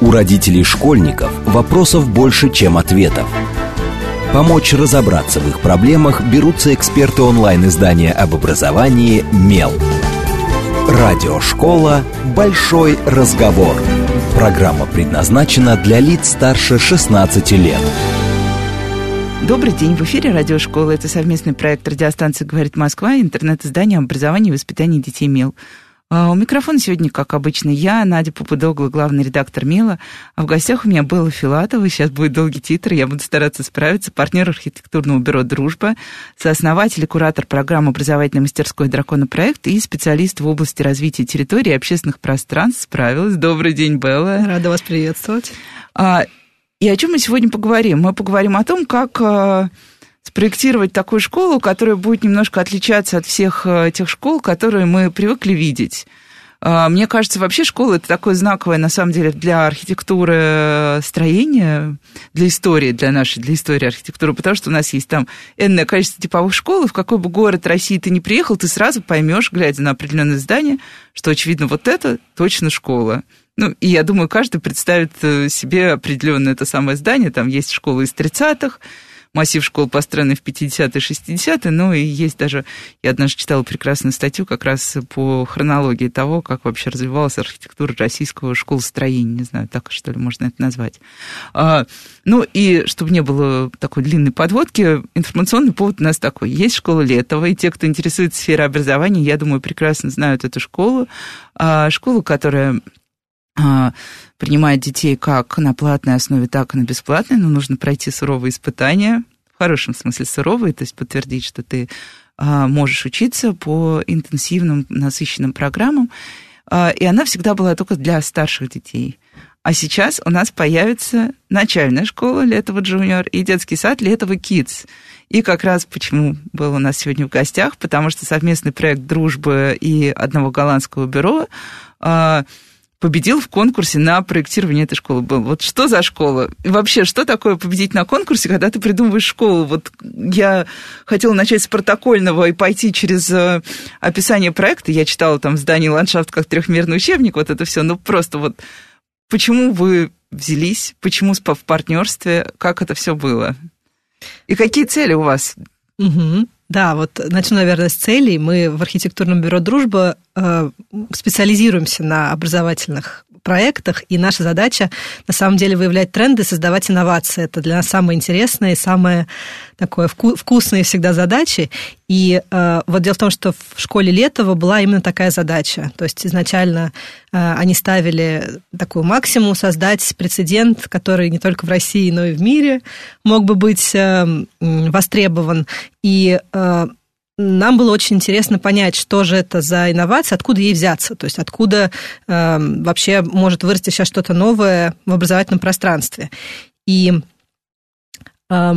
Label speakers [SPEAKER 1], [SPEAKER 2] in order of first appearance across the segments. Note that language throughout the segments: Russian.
[SPEAKER 1] У родителей школьников вопросов больше, чем ответов. Помочь разобраться в их проблемах берутся эксперты онлайн-издания об образовании «Мел». Радиошкола «Большой разговор». Программа предназначена для лиц старше 16 лет.
[SPEAKER 2] Добрый день, в эфире радиошкола. Это совместный проект радиостанции «Говорит Москва» и интернет-издание образования и воспитания детей «Мел». А у микрофона сегодня, как обычно, я, Надя Попудогла, главный редактор «Мела». А в гостях у меня Белла Филатова. Сейчас будет долгий титр, я буду стараться справиться. Партнер архитектурного бюро «Дружба», сооснователь и куратор программы образовательной мастерской «Драконопроект» и специалист в области развития территории и общественных пространств. Справилась. Добрый день, Белла.
[SPEAKER 3] Рада вас приветствовать.
[SPEAKER 2] А, и о чем мы сегодня поговорим? Мы поговорим о том, как а, спроектировать такую школу, которая будет немножко отличаться от всех э, тех школ, которые мы привыкли видеть. А, мне кажется, вообще школа это такое знаковое, на самом деле, для архитектуры э, строения, для истории, для нашей, для истории архитектуры, потому что у нас есть там энное количество типовых школ, и в какой бы город России ты не приехал, ты сразу поймешь, глядя на определенное здание, что, очевидно, вот это точно школа. Ну, и я думаю, каждый представит э, себе определенное это самое здание. Там есть школы из 30-х, массив школ, построенный в 50-е, 60-е, ну и есть даже, я однажды читала прекрасную статью как раз по хронологии того, как вообще развивалась архитектура российского школостроения, не знаю, так что ли можно это назвать. А, ну и чтобы не было такой длинной подводки, информационный повод у нас такой. Есть школа Летова, и те, кто интересуется сферой образования, я думаю, прекрасно знают эту школу. А, школу, которая принимает детей как на платной основе, так и на бесплатной, но нужно пройти суровые испытания, в хорошем смысле суровые, то есть подтвердить, что ты а, можешь учиться по интенсивным, насыщенным программам. А, и она всегда была только для старших детей. А сейчас у нас появится начальная школа Летова Джуниор и детский сад Летова Kids. И как раз почему был у нас сегодня в гостях, потому что совместный проект дружбы и одного голландского бюро победил в конкурсе на проектирование этой школы был. Вот что за школа? И вообще, что такое победить на конкурсе, когда ты придумываешь школу? Вот я хотела начать с протокольного и пойти через э, описание проекта. Я читала там здание ландшафт как трехмерный учебник, вот это все. Ну, просто вот почему вы взялись, почему в партнерстве, как это все было? И какие цели у вас?
[SPEAKER 3] Угу. Да, вот начну, наверное, с целей. Мы в архитектурном бюро «Дружба» э, специализируемся на образовательных проектах, и наша задача на самом деле выявлять тренды, создавать инновации. Это для нас самое интересное и самое такое вку- вкусные всегда задачи. И э, вот дело в том, что в школе Летова была именно такая задача. То есть изначально э, они ставили такую максимум создать прецедент, который не только в России, но и в мире мог бы быть э, востребован. И э, нам было очень интересно понять, что же это за инновация, откуда ей взяться, то есть откуда э, вообще может вырасти сейчас что-то новое в образовательном пространстве. И э,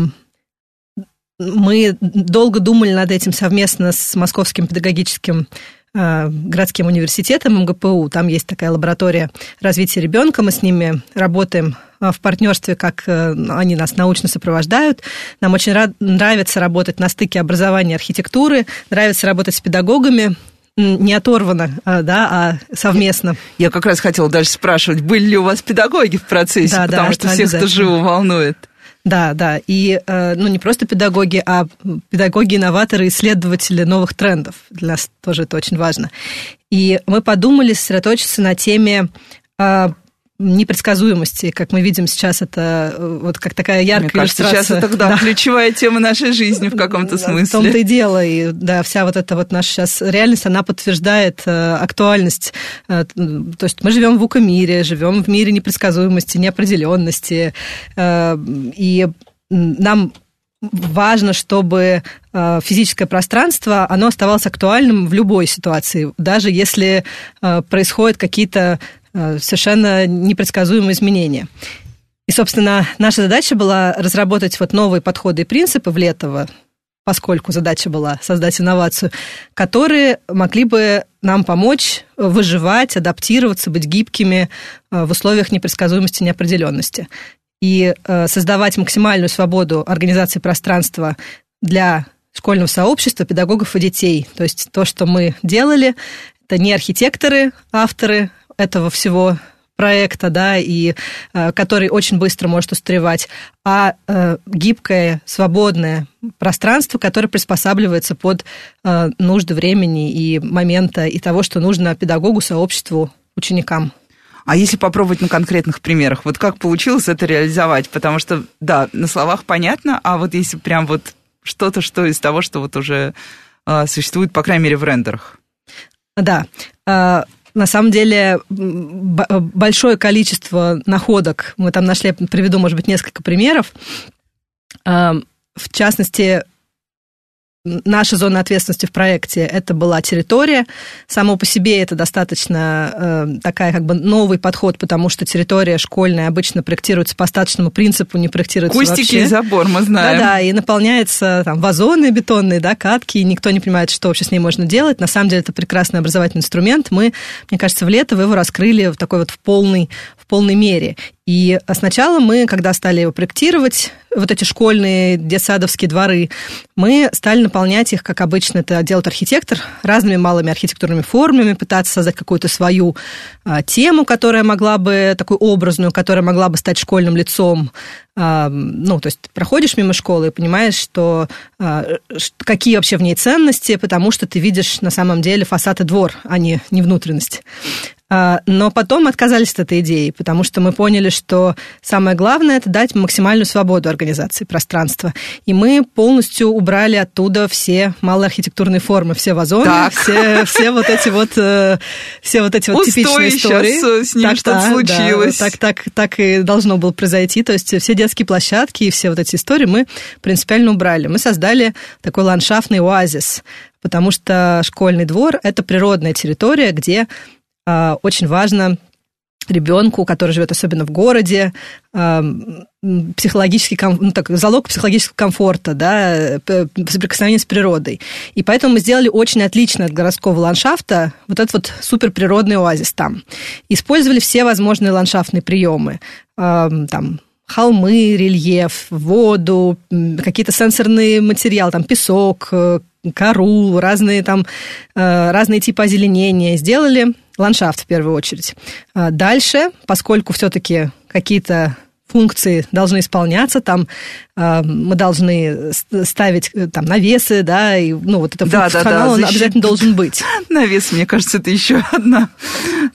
[SPEAKER 3] мы долго думали над этим совместно с Московским педагогическим э, городским университетом МГПУ. Там есть такая лаборатория развития ребенка. Мы с ними работаем в партнерстве, как э, они нас научно сопровождают. Нам очень нравится работать на стыке образования и архитектуры, нравится работать с педагогами, не оторвано, а, да, а совместно.
[SPEAKER 2] Я как раз хотела дальше спрашивать, были ли у вас педагоги в процессе, да, потому да, что всех это живо волнует.
[SPEAKER 3] Да, да. И э, ну, не просто педагоги, а педагоги, инноваторы, исследователи новых трендов. Для нас тоже это очень важно. И мы подумали сосредоточиться на теме непредсказуемости, как мы видим сейчас, это э, вот как такая яркая Мне
[SPEAKER 2] кажется, сейчас это да, да. ключевая тема нашей жизни в каком-то смысле.
[SPEAKER 3] В том-то и дело, и да, вся вот эта вот наша сейчас реальность, она подтверждает э, актуальность. Э, то есть мы живем в укомире, живем в мире непредсказуемости, неопределенности, э, и нам важно, чтобы э, физическое пространство, оно оставалось актуальным в любой ситуации, даже если э, происходят какие-то совершенно непредсказуемые изменения. И, собственно, наша задача была разработать вот новые подходы и принципы в Летово, поскольку задача была создать инновацию, которые могли бы нам помочь выживать, адаптироваться, быть гибкими э, в условиях непредсказуемости и неопределенности. И э, создавать максимальную свободу организации пространства для школьного сообщества, педагогов и детей. То есть то, что мы делали, это не архитекторы, авторы этого всего проекта, да, и э, который очень быстро может устаревать, а э, гибкое, свободное пространство, которое приспосабливается под э, нужды времени и момента и того, что нужно педагогу, сообществу, ученикам.
[SPEAKER 2] А если попробовать на конкретных примерах, вот как получилось это реализовать? Потому что, да, на словах понятно, а вот если прям вот что-то, что из того, что вот уже э, существует, по крайней мере, в рендерах.
[SPEAKER 3] Да. На самом деле большое количество находок. Мы там нашли, приведу, может быть, несколько примеров. В частности, наша зона ответственности в проекте это была территория. Само по себе это достаточно э, такая как бы новый подход, потому что территория школьная обычно проектируется по остаточному принципу, не проектируется
[SPEAKER 2] Кустики
[SPEAKER 3] вообще.
[SPEAKER 2] и забор, мы знаем.
[SPEAKER 3] Да-да, и наполняется там вазоны бетонные, да, катки, и никто не понимает, что вообще с ней можно делать. На самом деле это прекрасный образовательный инструмент. Мы, мне кажется, в лето вы его раскрыли в такой вот в полной, в полной мере. И сначала мы, когда стали его проектировать, вот эти школьные детсадовские дворы, мы стали наполнять их, как обычно это делает архитектор, разными малыми архитектурными формами, пытаться создать какую-то свою а, тему, которая могла бы, такую образную, которая могла бы стать школьным лицом. А, ну, то есть проходишь мимо школы и понимаешь, что а, какие вообще в ней ценности, потому что ты видишь на самом деле фасад и двор, а не, не внутренность. А, но потом отказались от этой идеи, потому что мы поняли, что самое главное – это дать максимальную свободу организации пространства. И мы полностью убрали оттуда все малые архитектурные формы, все вазоны, все, все вот эти вот, э, все вот эти вот типичные истории.
[SPEAKER 2] с ними что-то случилось.
[SPEAKER 3] Да, так, так, так и должно было произойти. То есть все детские площадки и все вот эти истории мы принципиально убрали. Мы создали такой ландшафтный оазис, потому что школьный двор – это природная территория, где очень важно ребенку, который живет особенно в городе, а, психологический, ну, так, залог психологического комфорта, да, соприкосновение с природой. И поэтому мы сделали очень отлично от городского ландшафта вот этот вот суперприродный оазис там. Использовали все возможные ландшафтные приемы. А, там, холмы, рельеф, воду, какие-то сенсорные материалы, там песок, э, кору, разные там, э, разные типы озеленения. Сделали ландшафт в первую очередь. А дальше, поскольку все-таки какие-то функции должны исполняться, там мы должны ставить э, там навесы, да, и ну вот это да, функционал, да, да, он защит... обязательно должен быть.
[SPEAKER 2] Навес, мне кажется, это еще одна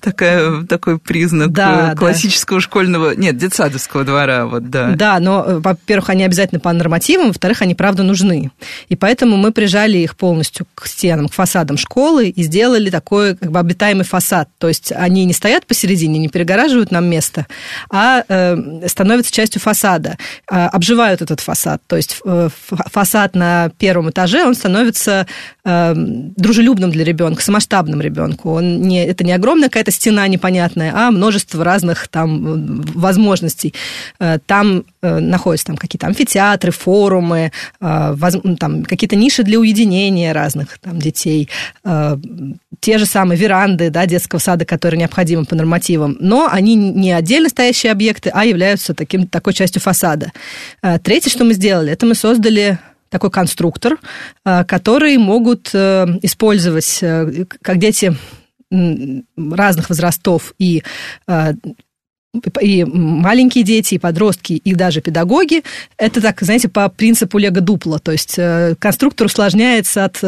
[SPEAKER 2] такая, такой признак да, классического да. школьного, нет, детсадовского двора, вот, да.
[SPEAKER 3] Да, но, э, во-первых, они обязательно по нормативам, во-вторых, они правда нужны. И поэтому мы прижали их полностью к стенам, к фасадам школы и сделали такой как бы обитаемый фасад. То есть они не стоят посередине, не перегораживают нам место, а э, становятся частью фасада, а, обживают этот фасад. То есть э, фасад на первом этаже, он становится э, дружелюбным для ребенка, самоштабным ребенку. Он не, это не огромная какая-то стена непонятная, а множество разных там возможностей. Э, там находятся там какие-то амфитеатры, форумы, там какие-то ниши для уединения разных там детей, те же самые веранды да, детского сада, которые необходимы по нормативам, но они не отдельно стоящие объекты, а являются таким, такой частью фасада. А, третье, что мы сделали, это мы создали такой конструктор, а, который могут э, использовать э, как дети разных возрастов и и маленькие дети, и подростки, и даже педагоги. Это так, знаете, по принципу лего-дупла. То есть э, конструктор усложняется от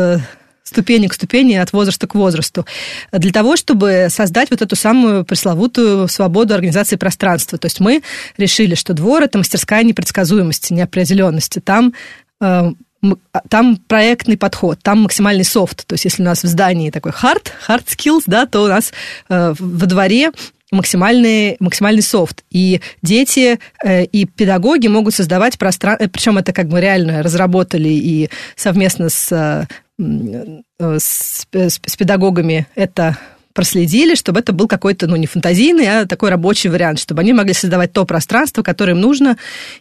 [SPEAKER 3] ступени к ступени, от возраста к возрасту, для того, чтобы создать вот эту самую пресловутую свободу организации пространства. То есть мы решили, что двор – это мастерская непредсказуемости, неопределенности. Там э, там проектный подход, там максимальный софт. То есть, если у нас в здании такой hard, hard skills, да, то у нас э, во дворе максимальный, максимальный софт. И дети э, и педагоги могут создавать пространство, причем это как бы реально разработали и совместно с Э, с, с, с педагогами это проследили, чтобы это был какой-то, ну, не фантазийный, а такой рабочий вариант, чтобы они могли создавать то пространство, которое им нужно,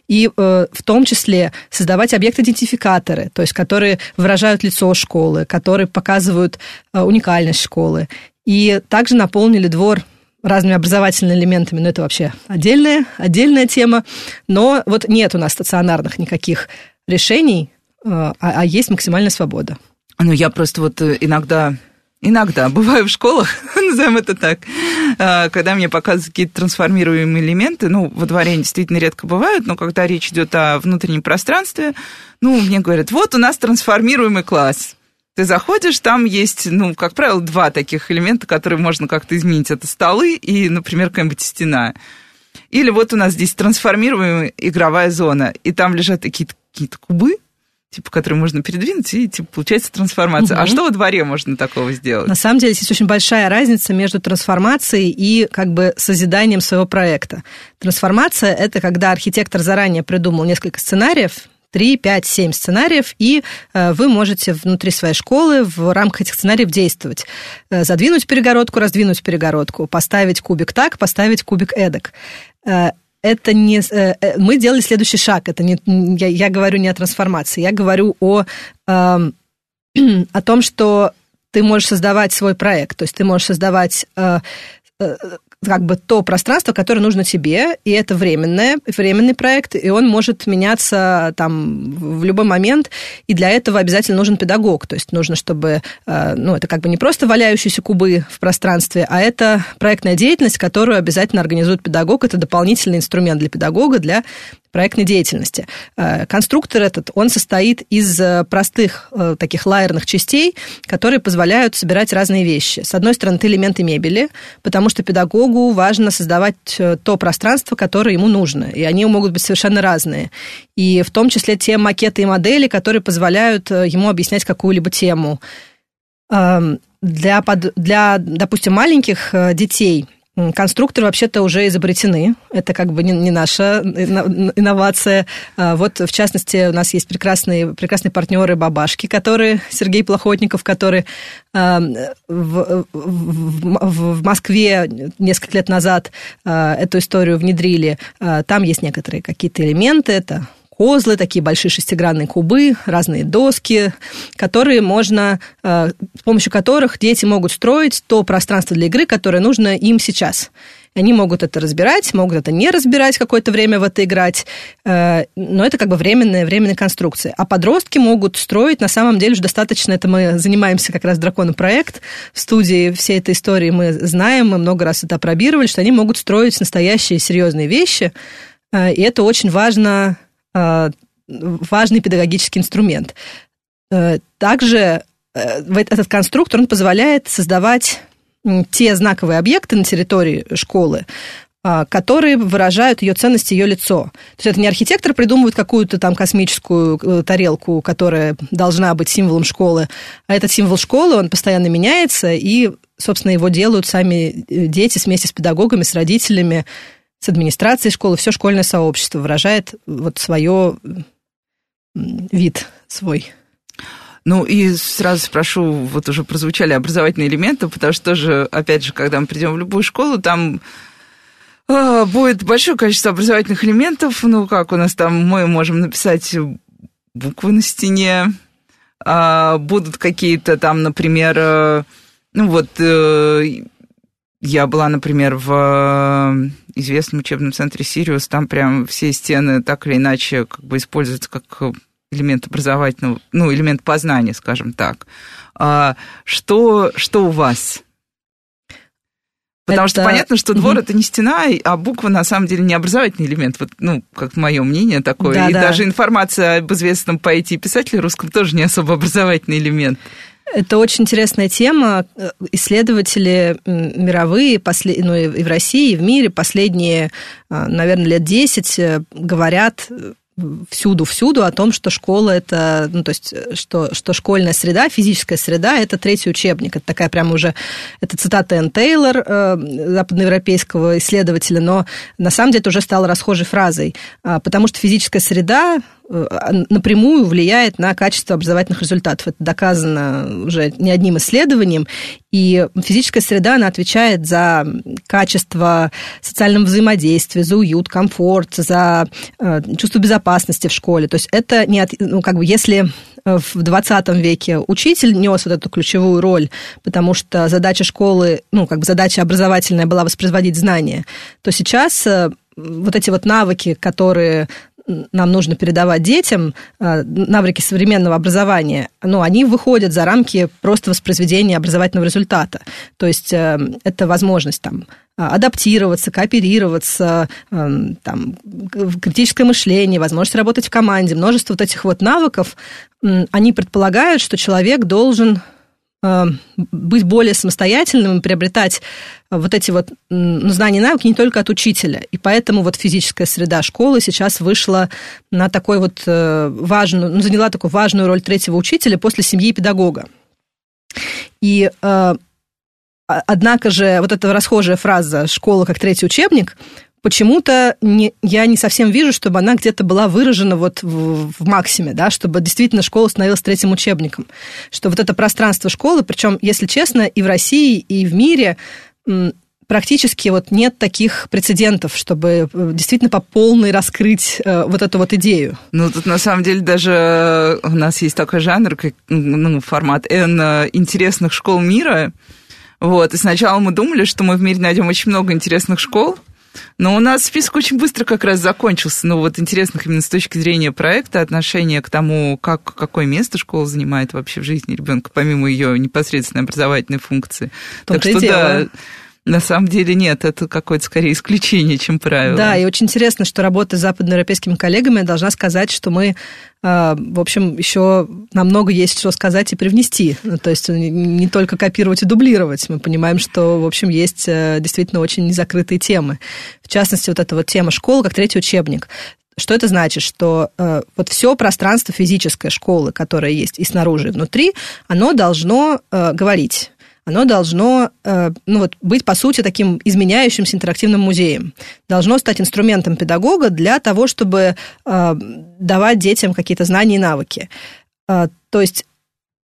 [SPEAKER 3] и э, в том числе создавать объект-идентификаторы, то есть которые выражают лицо школы, которые показывают э, уникальность школы. И также наполнили двор разными образовательными элементами, но это вообще отдельная, отдельная тема. Но вот нет у нас стационарных никаких решений, э, а, а есть максимальная свобода.
[SPEAKER 2] Ну, я просто вот э, иногда Иногда. Бываю в школах, назовем это так, а, когда мне показывают какие-то трансформируемые элементы. Ну, во дворе действительно редко бывают, но когда речь идет о внутреннем пространстве, ну, мне говорят, вот у нас трансформируемый класс. Ты заходишь, там есть, ну, как правило, два таких элемента, которые можно как-то изменить. Это столы и, например, какая-нибудь стена. Или вот у нас здесь трансформируемая игровая зона, и там лежат какие-то какие кубы, типа, которые можно передвинуть, и типа, получается трансформация. Угу. А что во дворе можно такого сделать?
[SPEAKER 3] На самом деле здесь очень большая разница между трансформацией и как бы созиданием своего проекта. Трансформация – это когда архитектор заранее придумал несколько сценариев, 3, 5, 7 сценариев, и э, вы можете внутри своей школы в рамках этих сценариев действовать. Э, задвинуть перегородку, раздвинуть перегородку, поставить кубик так, поставить кубик эдак э, это не... Э, э, мы делали следующий шаг. Это не, я, я говорю не о трансформации, я говорю о, э, о том, что ты можешь создавать свой проект. То есть ты можешь создавать э, как бы то пространство, которое нужно тебе, и это временное, временный проект, и он может меняться там в любой момент, и для этого обязательно нужен педагог, то есть нужно, чтобы, э, ну, это как бы не просто валяющиеся кубы в пространстве, а это проектная деятельность, которую обязательно организует педагог, это дополнительный инструмент для педагога для проектной деятельности. Э, конструктор этот, он состоит из э, простых э, таких лайерных частей, которые позволяют собирать разные вещи. С одной стороны, это элементы мебели, потому что педагогу важно создавать то пространство, которое ему нужно, и они могут быть совершенно разные. И в том числе те макеты и модели, которые позволяют ему объяснять какую-либо тему. Эм, для, для, допустим, маленьких детей – Конструкторы вообще-то уже изобретены. Это как бы не, не наша инновация. А вот, в частности, у нас есть прекрасные, прекрасные партнеры бабашки, которые, Сергей Плохотников, который а, в, в, в Москве несколько лет назад а, эту историю внедрили. Там есть некоторые какие-то элементы. Это козлы, такие большие шестигранные кубы, разные доски, которые можно, э, с помощью которых дети могут строить то пространство для игры, которое нужно им сейчас. Они могут это разбирать, могут это не разбирать, какое-то время в это играть, э, но это как бы временная, временная конструкция. А подростки могут строить, на самом деле, уже достаточно, это мы занимаемся как раз драконом проект в студии всей этой истории мы знаем, мы много раз это опробировали, что они могут строить настоящие серьезные вещи, э, и это очень важно важный педагогический инструмент. Э, также э, этот конструктор он позволяет создавать те знаковые объекты на территории школы, которые выражают ее ценность, ее лицо. То есть это не архитектор придумывает какую-то там космическую тарелку, которая должна быть символом школы, а этот символ школы, он постоянно меняется, и, собственно, его делают сами дети вместе с педагогами, с родителями, с администрацией школы, все школьное сообщество выражает вот свое вид свой.
[SPEAKER 2] Ну и сразу спрошу, вот уже прозвучали образовательные элементы, потому что тоже, опять же, когда мы придем в любую школу, там а, будет большое количество образовательных элементов. Ну, как у нас там, мы можем написать буквы на стене, а, будут какие-то там, например, э, ну вот э, я была, например, в э, известном учебном центре «Сириус», там прям все стены так или иначе как бы используются как элемент образовательного, ну, элемент познания, скажем так. А что, что у вас? Потому это... что понятно, что двор это не стена, а буква на самом деле не образовательный элемент. Вот, ну, как мое мнение такое. Да, и да. даже информация об известном поэте и писателе русском тоже не особо образовательный элемент.
[SPEAKER 3] Это очень интересная тема. Исследователи мировые, ну и в России, и в мире последние, а, наверное, лет 10 э, говорят всюду-всюду о том, что школа это, ну, то есть, что, что школьная среда, физическая среда – это третий учебник. Это такая прямо уже, это цитата Энн Тейлор, э, западноевропейского исследователя, но на самом деле это уже стало расхожей фразой, а, потому что физическая среда Э, напрямую влияет на качество образовательных результатов. Это доказано уже не одним исследованием. И физическая среда, она отвечает за качество социального взаимодействия, за уют, комфорт, за э, чувство безопасности в школе. То есть это не от, ну, как бы если в 20 веке учитель нес вот эту ключевую роль, потому что задача школы, ну, как бы задача образовательная была воспроизводить знания, то сейчас э, вот эти вот навыки, которые нам нужно передавать детям, навыки современного образования, ну, они выходят за рамки просто воспроизведения образовательного результата. То есть это возможность там адаптироваться, кооперироваться, там, критическое мышление, возможность работать в команде, множество вот этих вот навыков, они предполагают, что человек должен Э, быть более самостоятельным и приобретать вот эти вот ну, знания и навыки не только от учителя. И поэтому вот физическая среда школы сейчас вышла на такой вот э, важную, ну, заняла такую важную роль третьего учителя после семьи педагога. И э, Однако же вот эта расхожая фраза «школа как третий учебник» почему-то не, я не совсем вижу, чтобы она где-то была выражена вот в, в максиме, да, чтобы действительно школа становилась третьим учебником. Что вот это пространство школы, причем, если честно, и в России, и в мире практически вот нет таких прецедентов, чтобы э, действительно по полной раскрыть э, вот эту вот идею.
[SPEAKER 2] Ну, тут на самом деле даже у нас есть такой жанр, как ну, формат N э, интересных школ мира. Вот, и сначала мы думали, что мы в мире найдем очень много интересных школ, но у нас список очень быстро как раз закончился. Ну, вот интересных именно с точки зрения проекта, отношения к тому, как, какое место школа занимает вообще в жизни ребенка, помимо ее непосредственной образовательной функции. Так что, да, на самом деле нет, это какое-то скорее исключение, чем правило.
[SPEAKER 3] Да, и очень интересно, что работа с западноевропейскими коллегами должна сказать, что мы, а, в общем, еще намного есть что сказать и привнести. Ну, то есть не только копировать и дублировать. Мы понимаем, что, в общем, есть э, действительно очень незакрытые темы. В частности, вот эта вот тема школы как третий учебник. Что это значит? Что э, вот все пространство физической школы, которое есть и снаружи, и внутри, оно должно э, говорить оно должно э, ну, вот, быть, по сути, таким изменяющимся интерактивным музеем. Должно стать инструментом педагога для того, чтобы э, давать детям какие-то знания и навыки. Э, то есть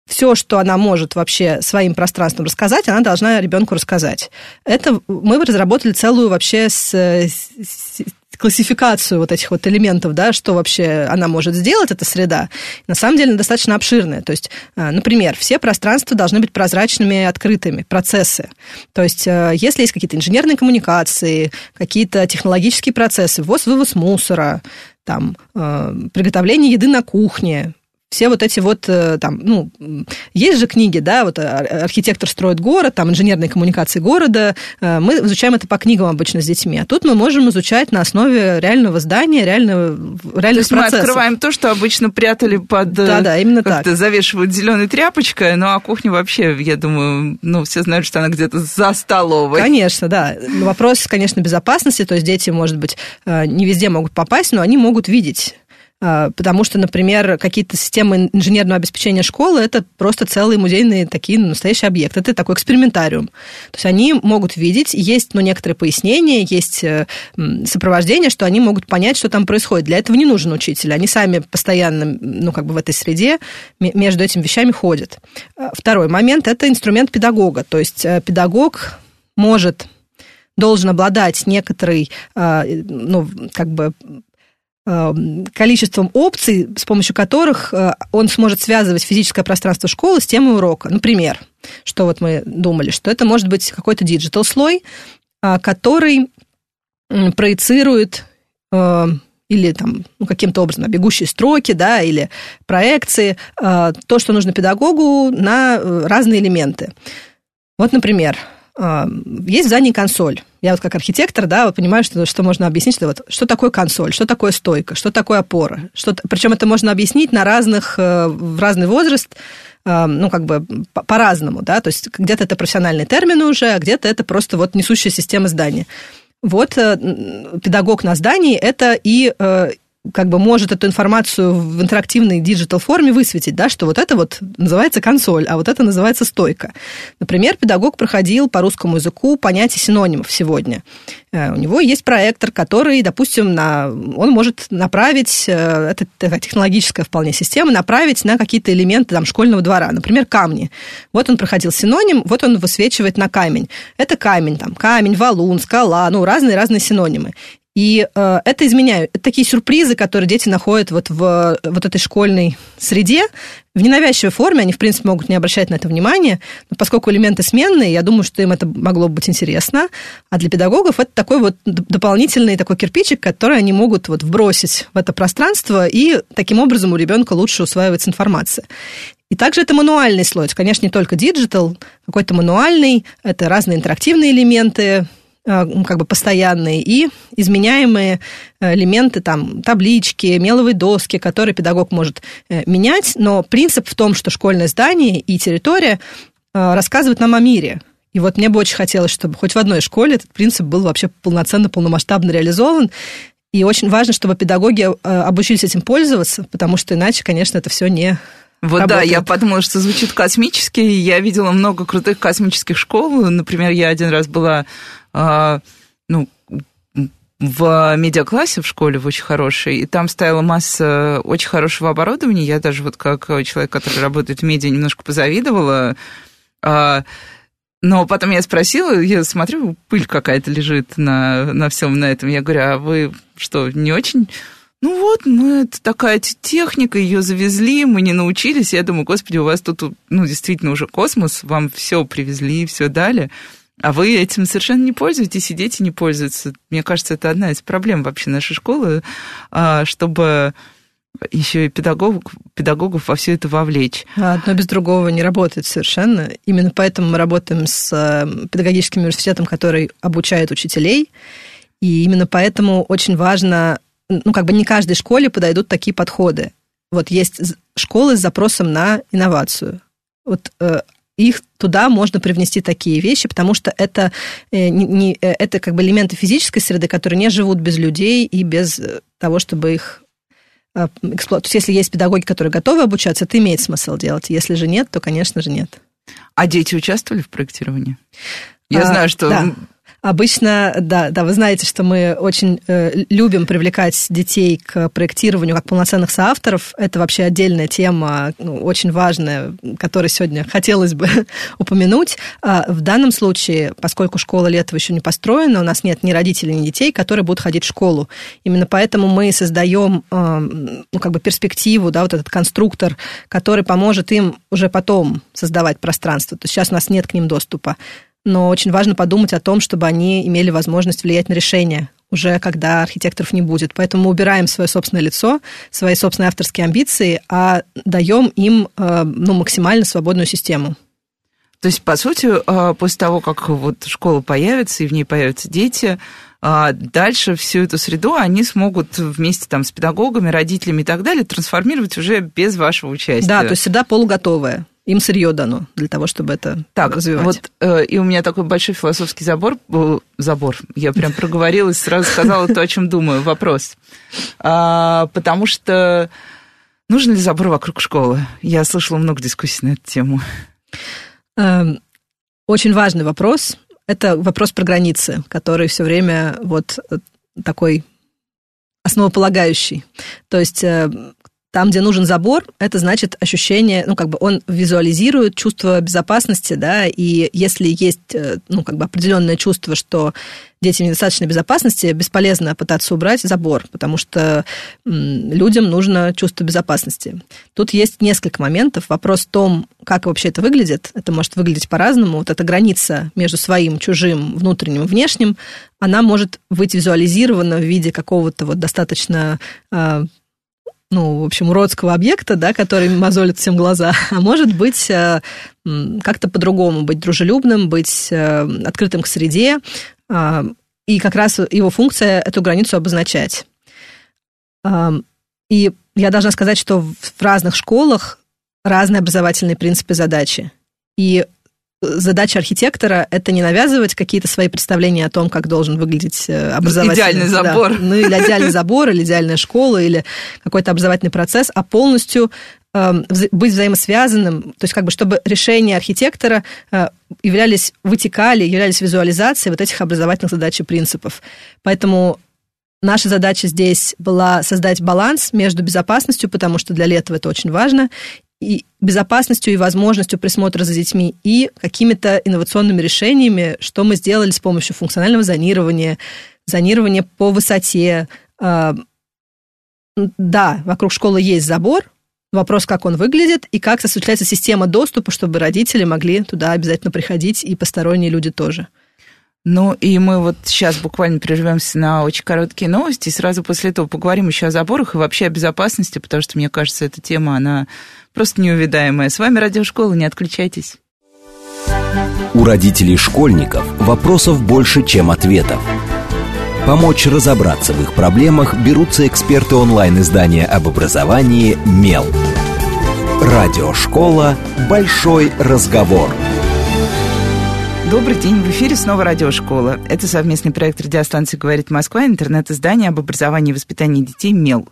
[SPEAKER 3] все, что она может вообще своим пространством рассказать, она должна ребенку рассказать. Это мы разработали целую вообще с, с, классификацию вот этих вот элементов, да, что вообще она может сделать, эта среда, на самом деле достаточно обширная. То есть, э, например, все пространства должны быть прозрачными и открытыми, процессы. То есть, э, если есть какие-то инженерные коммуникации, какие-то технологические процессы, ввоз-вывоз мусора, там, э, приготовление еды на кухне, все вот эти вот, э, там, ну, есть же книги, да, вот э, архитектор строит город, там, инженерные коммуникации города, э, мы изучаем это по книгам обычно с детьми, а тут мы можем изучать на основе реального здания, реального, реальных то процессов.
[SPEAKER 2] мы открываем то, что обычно прятали под...
[SPEAKER 3] Да, да, именно так.
[SPEAKER 2] завешивают зеленой тряпочкой, ну, а кухня вообще, я думаю, ну, все знают, что она где-то за столовой.
[SPEAKER 3] Конечно, да. Вопрос, конечно, безопасности, то есть дети, может быть, не везде могут попасть, но они могут видеть потому что, например, какие-то системы инженерного обеспечения школы – это просто целые музейные такие настоящие объекты. Это такой экспериментариум. То есть они могут видеть, есть ну, некоторые пояснения, есть э, сопровождение, что они могут понять, что там происходит. Для этого не нужен учитель. Они сами постоянно ну, как бы в этой среде между этими вещами ходят. А, второй момент – это инструмент педагога. То есть э, педагог может должен обладать некоторой, а, ну, как бы количеством опций, с помощью которых э, он сможет связывать физическое пространство школы с темой урока. Например, что вот мы думали, что это может быть какой-то digital слой, а, который проецирует э, или там ну, каким-то образом бегущие строки, да, или проекции, э, то, что нужно педагогу на разные элементы. Вот, например, есть в здании консоль я вот как архитектор, да, понимаю, что, что можно объяснить, что вот что такое консоль, что такое стойка, что такое опора. Что, причем это можно объяснить на разных, э, в разный возраст, э, ну, как бы по-разному, да, то есть где-то это профессиональные термины уже, а где-то это просто вот несущая система здания. Вот э, педагог на здании – это и как бы может эту информацию в интерактивной digital форме высветить, да, что вот это вот называется консоль, а вот это называется стойка. Например, педагог проходил по русскому языку понятие синонимов сегодня. Э, у него есть проектор, который, допустим, на, он может направить, э, это такая технологическая вполне система, направить на какие-то элементы там, школьного двора, например, камни. Вот он проходил синоним, вот он высвечивает на камень. Это камень, там, камень, валун, скала, ну, разные-разные синонимы. И э, это изменяют. Это такие сюрпризы, которые дети находят вот в вот этой школьной среде. В ненавязчивой форме они, в принципе, могут не обращать на это внимания, но поскольку элементы сменные, я думаю, что им это могло быть интересно. А для педагогов это такой вот дополнительный такой кирпичик, который они могут вот вбросить в это пространство, и таким образом у ребенка лучше усваивается информация. И также это мануальный слой. Это, конечно, не только digital, какой-то мануальный, это разные интерактивные элементы, как бы постоянные и изменяемые э, элементы, там, таблички, меловые доски, которые педагог может э, менять, но принцип в том, что школьное здание и территория рассказывают нам о мире. И вот мне бы очень хотелось, чтобы хоть в одной школе этот принцип был вообще полноценно, полномасштабно реализован, и очень важно, чтобы педагоги обучились этим пользоваться, потому что иначе, конечно, это все не
[SPEAKER 2] вот
[SPEAKER 3] работает.
[SPEAKER 2] да, я подумала, что звучит космически. Я видела много крутых космических школ. Например, я один раз была ну, в медиаклассе в школе в очень хорошей, и там стояла масса очень хорошего оборудования. Я даже вот как человек, который работает в медиа, немножко позавидовала. А, но потом я спросила, я смотрю, пыль какая-то лежит на, на всем на этом. Я говорю, а вы что, не очень... Ну вот, мы, это такая техника, ее завезли, мы не научились. Я думаю, господи, у вас тут, ну, действительно уже космос, вам все привезли, все дали. А вы этим совершенно не пользуетесь, и дети не пользуются. Мне кажется, это одна из проблем вообще нашей школы, а, чтобы еще и педагогов, педагогов во все это вовлечь.
[SPEAKER 3] Одно без другого не работает совершенно. Именно поэтому мы работаем с э, педагогическим университетом, который обучает учителей. И именно поэтому очень важно, ну, как бы не каждой школе подойдут такие подходы. Вот есть школы с запросом на инновацию. Вот э, их туда можно привнести такие вещи, потому что это, э, не, не, э, это как бы элементы физической среды, которые не живут без людей и без э, того, чтобы их эксплуатировать. То есть если есть педагоги, которые готовы обучаться, это имеет смысл делать. Если же нет, то, конечно же, нет.
[SPEAKER 2] А дети участвовали в проектировании? Я а, знаю, что
[SPEAKER 3] да. Обычно, да, да, вы знаете, что мы очень э, любим привлекать детей к проектированию как полноценных соавторов. Это вообще отдельная тема, ну, очень важная, которую сегодня хотелось бы упомянуть. А в данном случае, поскольку школа летова еще не построена, у нас нет ни родителей, ни детей, которые будут ходить в школу. Именно поэтому мы создаем э, ну, как бы перспективу, да, вот этот конструктор, который поможет им уже потом создавать пространство. То есть сейчас у нас нет к ним доступа но очень важно подумать о том, чтобы они имели возможность влиять на решение уже когда архитекторов не будет. Поэтому мы убираем свое собственное лицо, свои собственные авторские амбиции, а даем им э, ну, максимально свободную систему.
[SPEAKER 2] То есть, по сути, э, после того, как вот школа появится, и в ней появятся дети, э, дальше всю эту среду они смогут вместе там с педагогами, родителями и так далее трансформировать уже без вашего участия.
[SPEAKER 3] Да, то есть среда полуготовая им сырье дано для того, чтобы это так, развивать.
[SPEAKER 2] Вот, э, и у меня такой большой философский забор, э, забор, я прям проговорилась, сразу сказала то, о чем думаю, вопрос. А, потому что нужен ли забор вокруг школы? Я слышала много дискуссий на эту тему.
[SPEAKER 3] Эм, очень важный вопрос. Это вопрос про границы, который все время вот э, такой основополагающий. То есть э, там, где нужен забор, это значит ощущение, ну, как бы он визуализирует чувство безопасности, да, и если есть, э, ну, как бы определенное чувство, что дети в недостаточной безопасности, бесполезно пытаться убрать забор, потому что людям нужно чувство безопасности. Тут есть несколько моментов. Вопрос в том, как вообще это выглядит. Это может выглядеть по-разному. Вот эта граница между своим, чужим, внутренним и внешним, она может быть визуализирована в виде какого-то вот достаточно э, ну, в общем, уродского объекта, да, который мозолит всем глаза, а может быть э, как-то по-другому, быть дружелюбным, быть э, открытым к среде, а, и как раз его функция эту границу обозначать. И я должна сказать, что в разных школах разные образовательные принципы задачи. И задача архитектора – это не навязывать какие-то свои представления о том, как должен выглядеть э, образовательный...
[SPEAKER 2] Идеальный забор.
[SPEAKER 3] Да, ну, или идеальный забор, или идеальная школа, или какой-то образовательный процесс, а полностью э, быть взаимосвязанным, то есть как бы чтобы решения архитектора э, являлись, вытекали, являлись визуализацией вот этих образовательных задач и принципов. Поэтому Наша задача здесь была создать баланс между безопасностью, потому что для летова это очень важно, и безопасностью и возможностью присмотра за детьми, и какими-то инновационными решениями, что мы сделали с помощью функционального зонирования, зонирование по высоте. Да, вокруг школы есть забор, Вопрос, как он выглядит и как осуществляется система доступа, чтобы родители могли туда обязательно приходить и посторонние люди тоже.
[SPEAKER 2] Ну, и мы вот сейчас буквально прервемся на очень короткие новости, и сразу после этого поговорим еще о заборах и вообще о безопасности, потому что, мне кажется, эта тема, она просто неувидаемая. С вами Радиошкола, не отключайтесь.
[SPEAKER 1] У родителей школьников вопросов больше, чем ответов. Помочь разобраться в их проблемах берутся эксперты онлайн-издания об образовании «Мел». Радиошкола «Большой разговор».
[SPEAKER 2] Добрый день, в эфире снова радиошкола. Это совместный проект радиостанции «Говорит Москва», интернет-издание об образовании и воспитании детей «Мел».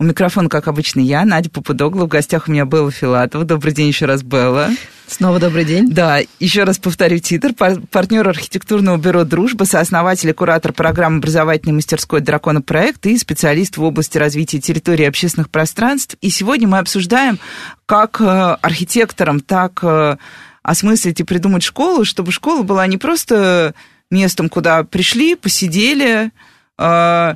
[SPEAKER 2] У микрофона, как обычно, я, Надя Попудогла. В гостях у меня Белла Филатова. Добрый день еще раз, Белла.
[SPEAKER 3] Снова добрый день.
[SPEAKER 2] Да, еще раз повторю титр. Партнер архитектурного бюро «Дружба», сооснователь и куратор программы образовательной мастерской «Дракона проект» и специалист в области развития территории общественных пространств. И сегодня мы обсуждаем, как э, архитекторам, так э, осмыслить и придумать школу, чтобы школа была не просто местом, куда пришли, посидели, э,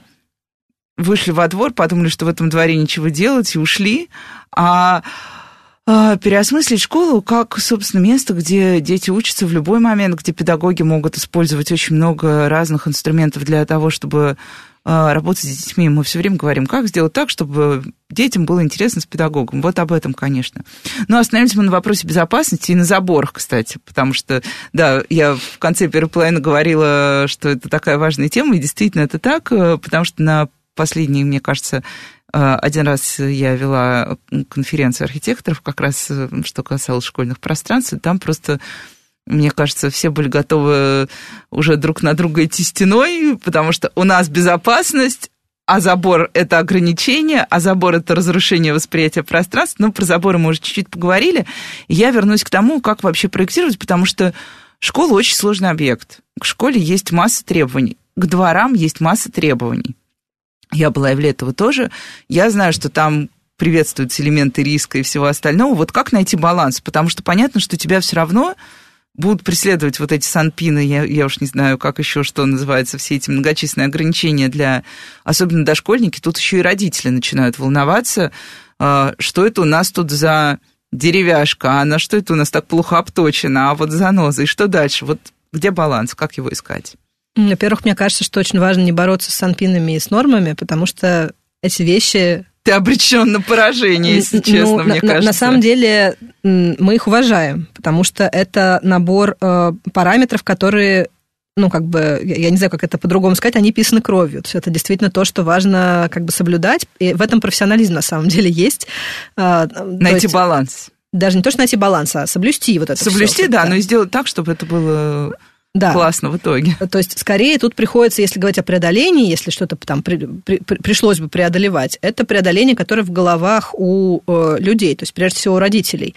[SPEAKER 2] вышли во двор, подумали, что в этом дворе ничего делать, и ушли, а, а переосмыслить школу как, собственно, место, где дети учатся в любой момент, где педагоги могут использовать очень много разных инструментов для того, чтобы а, работать с детьми. Мы все время говорим, как сделать так, чтобы детям было интересно с педагогом. Вот об этом, конечно. Но остановимся мы на вопросе безопасности и на заборах, кстати, потому что, да, я в конце первой половины говорила, что это такая важная тема, и действительно это так, э, потому что на последний, мне кажется, э, один раз я вела конференцию архитекторов, как раз э, что касалось школьных пространств, и там просто мне кажется, все были готовы уже друг на друга идти стеной, потому что у нас безопасность, а забор – это ограничение, а забор – это разрушение восприятия пространства. Ну, про заборы мы уже чуть-чуть поговорили. Я вернусь к тому, как вообще проектировать, потому что школа очень сложный объект. К школе есть масса требований, к дворам есть масса требований. Я была и в Летово тоже. Я знаю, что там приветствуются элементы риска и всего остального. Вот как найти баланс? Потому что понятно, что тебя все равно будут преследовать вот эти санпины, я, я уж не знаю, как еще, что называется, все эти многочисленные ограничения для, особенно дошкольники, тут еще и родители начинают волноваться, а, что это у нас тут за деревяшка, а на что это у нас так плохо обточено, а вот заноза, и что дальше? Вот где баланс, как его искать?
[SPEAKER 3] Во-первых, мне кажется, что очень важно не бороться с санпинами и с нормами, потому что эти вещи
[SPEAKER 2] ты обречен на поражение, если честно, ну, мне
[SPEAKER 3] на,
[SPEAKER 2] кажется.
[SPEAKER 3] На самом деле мы их уважаем, потому что это набор э, параметров, которые ну, как бы, я не знаю, как это по-другому сказать, они писаны кровью. То есть это действительно то, что важно как бы соблюдать. И в этом профессионализм на самом деле есть.
[SPEAKER 2] Э, найти есть, баланс.
[SPEAKER 3] Даже не то, что найти баланс, а соблюсти вот это
[SPEAKER 2] Соблюсти,
[SPEAKER 3] все.
[SPEAKER 2] да, да, но и сделать так, чтобы это было да. классно в итоге.
[SPEAKER 3] То есть, скорее, тут приходится, если говорить о преодолении, если что-то там при, при, пришлось бы преодолевать, это преодоление, которое в головах у э, людей, то есть, прежде всего, у родителей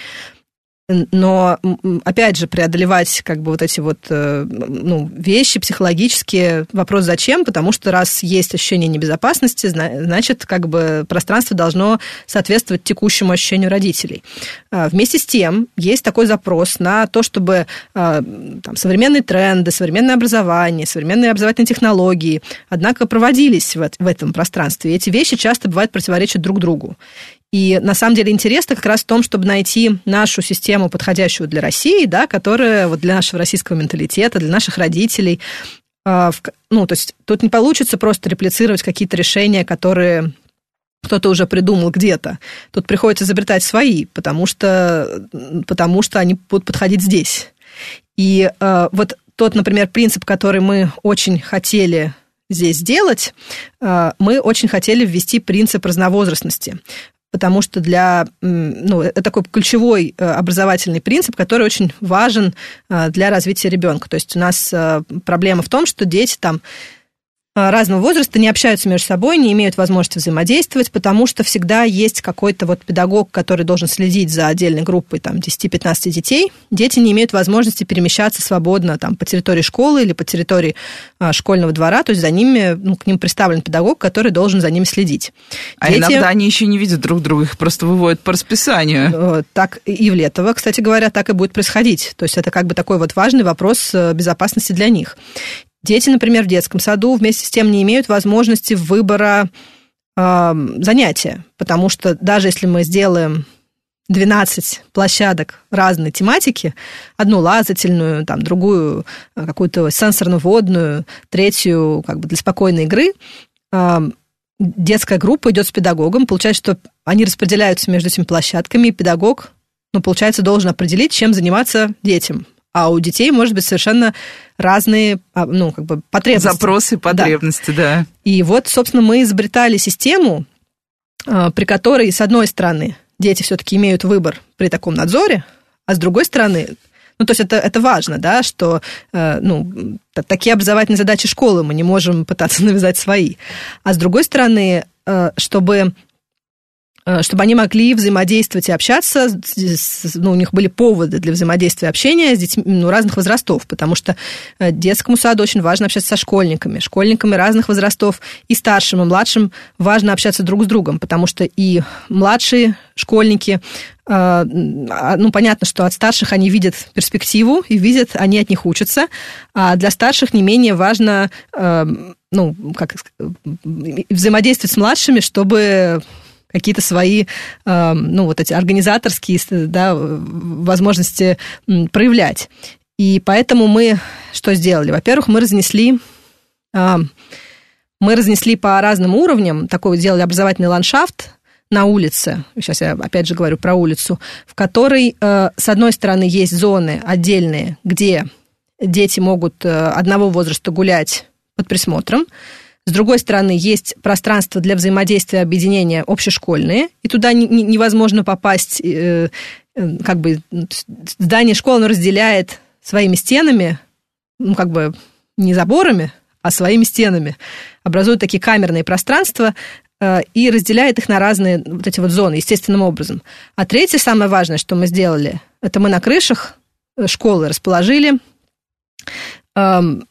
[SPEAKER 3] но, опять же, преодолевать как бы вот эти вот э, ну, вещи психологические, вопрос зачем, потому что раз есть ощущение небезопасности, значит, как бы пространство должно соответствовать текущему ощущению родителей. А, вместе с тем, есть такой запрос на то, чтобы а, там, современные тренды, современное образование, современные образовательные технологии, однако проводились в, в этом пространстве. И эти вещи часто бывают противоречат друг другу. И на самом деле интерес как раз в том, чтобы найти нашу систему, подходящую для России, да, которая вот для нашего российского менталитета, для наших родителей. А, ну, то есть тут не получится просто реплицировать какие-то решения, которые кто-то уже придумал где-то. Тут приходится изобретать свои, потому что, потому что они будут подходить здесь. И э, вот тот, например, принцип, который мы очень хотели здесь сделать, э, мы очень хотели ввести принцип разновозрастности потому что для, ну, это такой ключевой э, образовательный принцип, который очень важен э, для развития ребенка. То есть у нас э, проблема в том, что дети там разного возраста не общаются между собой, не имеют возможности взаимодействовать, потому что всегда есть какой-то вот педагог, который должен следить за отдельной группой там, 10-15 детей. Дети не имеют возможности перемещаться свободно там, по территории школы или по территории а, школьного двора, то есть за ними, ну, к ним представлен педагог, который должен за ними следить.
[SPEAKER 2] А Дети... иногда они еще не видят друг друга, их просто выводят по расписанию.
[SPEAKER 3] Э, так и в Летово, кстати говоря, так и будет происходить. То есть это как бы такой вот важный вопрос э, безопасности для них. Дети, например, в детском саду вместе с тем не имеют возможности выбора э, занятия, потому что даже если мы сделаем 12 площадок разной тематики, одну лазательную, там, другую э, какую-то сенсорно-водную, третью как бы для спокойной игры, детская группа идет с педагогом, получается, что они распределяются между этими площадками, и педагог, ну, получается, должен определить, чем заниматься детям. А у детей может быть совершенно разные, а, ну, как бы потребности.
[SPEAKER 2] Запросы, потребности, да. да.
[SPEAKER 3] И вот, собственно, мы изобретали систему, а, при которой, с одной стороны, дети все-таки имеют выбор при таком надзоре, а с другой стороны, ну, то есть это, это важно, да, что э, ну, такие образовательные задачи школы мы не можем пытаться навязать свои. А с другой стороны, э, чтобы чтобы они могли взаимодействовать и общаться, ну, у них были поводы для взаимодействия и общения с детьми ну, разных возрастов, потому что э, детскому саду очень важно общаться со школьниками, школьниками разных возрастов, и старшим, и младшим важно общаться друг с другом, потому что и младшие школьники, э, а, ну, понятно, что от старших они видят перспективу и видят, они от них учатся, а для старших не менее важно, ну, как взаимодействовать с младшими, чтобы какие-то свои, э, ну, вот эти организаторские да, возможности проявлять. И поэтому мы что сделали? Во-первых, мы разнесли э, мы разнесли по разным уровням, такой сделали образовательный ландшафт на улице, сейчас я опять же говорю про улицу, в которой, э, с одной стороны, есть зоны отдельные, где дети могут одного возраста гулять под присмотром, с другой стороны, есть пространство для взаимодействия, объединения общешкольные, и туда невозможно попасть, э, э, как бы здание школы оно разделяет своими стенами, ну, как бы не заборами, а своими стенами, образуют такие камерные пространства э, и разделяет их на разные вот эти вот зоны естественным образом. А третье, самое важное, что мы сделали, это мы на крышах школы расположили эм,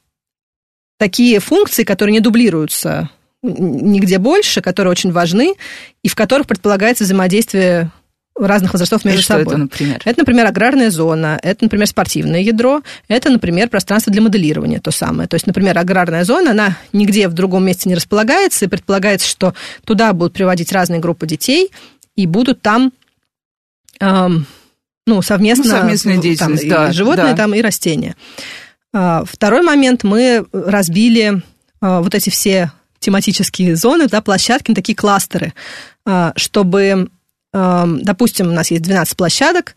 [SPEAKER 3] такие функции, которые не дублируются нигде больше, которые очень важны, и в которых предполагается взаимодействие разных возрастов между
[SPEAKER 2] и что
[SPEAKER 3] собой.
[SPEAKER 2] это, например?
[SPEAKER 3] Это, например, аграрная зона, это, например, спортивное ядро, это, например, пространство для моделирования, то самое. То есть, например, аграрная зона, она нигде в другом месте не располагается, и предполагается, что туда будут приводить разные группы детей, и будут там эм, ну, совместно... Ну,
[SPEAKER 2] совместная деятельность,
[SPEAKER 3] там,
[SPEAKER 2] да.
[SPEAKER 3] И животные
[SPEAKER 2] да.
[SPEAKER 3] там, и растения. А, второй момент, мы разбили а, вот эти все тематические зоны, да, площадки такие кластеры, а, чтобы, допустим, у нас есть 12 площадок,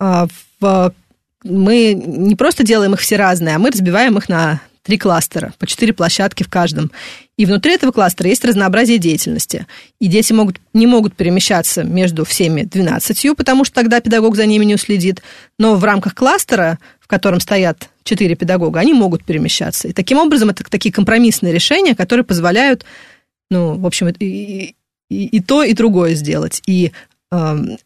[SPEAKER 3] мы не просто делаем их все разные, а мы разбиваем их на три кластера, по четыре площадки в каждом. И внутри этого кластера есть разнообразие деятельности. И дети могут, не могут перемещаться между всеми 12, потому что тогда педагог за ними не уследит. Но в рамках кластера, в котором стоят четыре педагога, они могут перемещаться. И таким образом это такие компромиссные решения, которые позволяют, ну, в общем, и, и, и то, и другое сделать. И эм,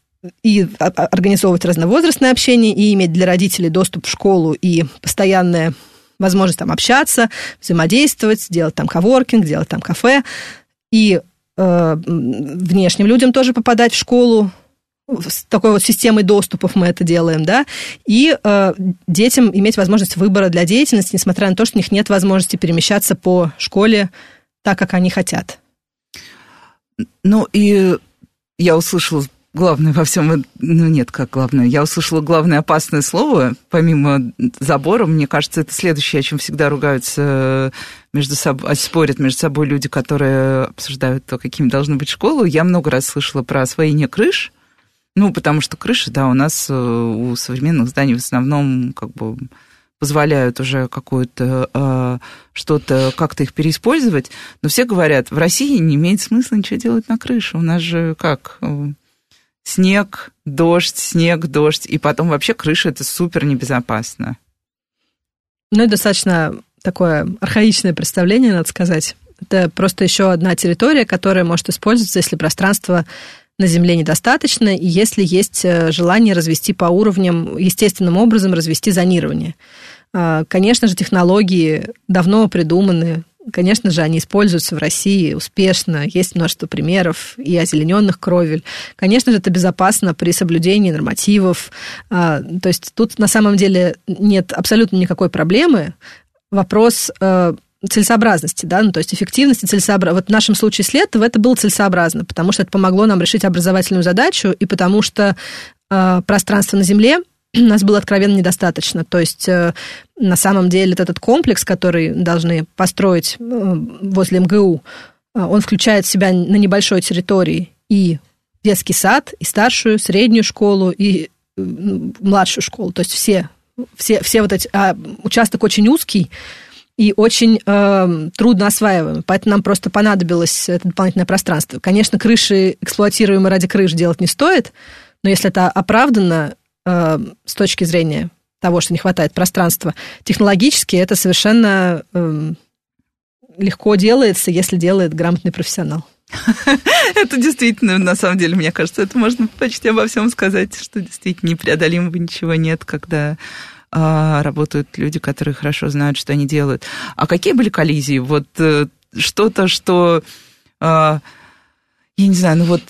[SPEAKER 3] и организовывать разновозрастное общение, и иметь для родителей доступ в школу и постоянное возможность там общаться, взаимодействовать, делать там коворкинг, делать там кафе. И э, внешним людям тоже попадать в школу, с такой вот системой доступов мы это делаем, да, и э, детям иметь возможность выбора для деятельности, несмотря на то, что у них нет возможности перемещаться по школе так, как они хотят.
[SPEAKER 2] Ну и я услышала главное во всем, ну нет, как главное, я услышала главное опасное слово, помимо забора, мне кажется, это следующее, о чем всегда ругаются между собой, спорят между собой люди, которые обсуждают то, какими должны быть школы. Я много раз слышала про освоение крыш, ну, потому что крыши, да, у нас э, у современных зданий в основном как бы позволяют уже какое-то э, что-то, как-то их переиспользовать. Но все говорят, в России не имеет смысла ничего делать на крыше. У нас же как э, снег, дождь, снег, дождь, и потом вообще крыша это супер небезопасно.
[SPEAKER 3] Ну, это достаточно такое архаичное представление, надо сказать. Это просто еще одна территория, которая может использоваться, если пространство на Земле недостаточно, и если есть э, желание развести по уровням, естественным образом развести зонирование. А, конечно же, технологии давно придуманы, Конечно же, они используются в России успешно. Есть множество примеров и озелененных кровель. Конечно же, это безопасно при соблюдении нормативов. А, то есть тут на самом деле нет абсолютно никакой проблемы. вопрос целесообразности, да, ну, то есть эффективности, целесообразности. Вот в нашем случае с лета это было целесообразно, потому что это помогло нам решить образовательную задачу, и потому что э, пространство на Земле у нас было откровенно недостаточно. То есть э, на самом деле этот комплекс, который должны построить э, возле МГУ, э, он включает в себя на небольшой территории и детский сад, и старшую, среднюю школу, и младшую школу. То есть все, все, все вот эти... А участок очень узкий, и очень э, трудно осваиваемый. Поэтому нам просто понадобилось это дополнительное пространство. Конечно, крыши эксплуатируемые ради крыш делать не стоит, но если это оправдано э, с точки зрения того, что не хватает пространства, технологически это совершенно э, легко делается, если делает грамотный профессионал.
[SPEAKER 2] Это действительно, на самом деле, мне кажется, это можно почти обо всем сказать, что действительно непреодолимого ничего нет, когда работают люди, которые хорошо знают, что они делают. А какие были коллизии? Вот э, что-то, что, а, я не знаю, ну вот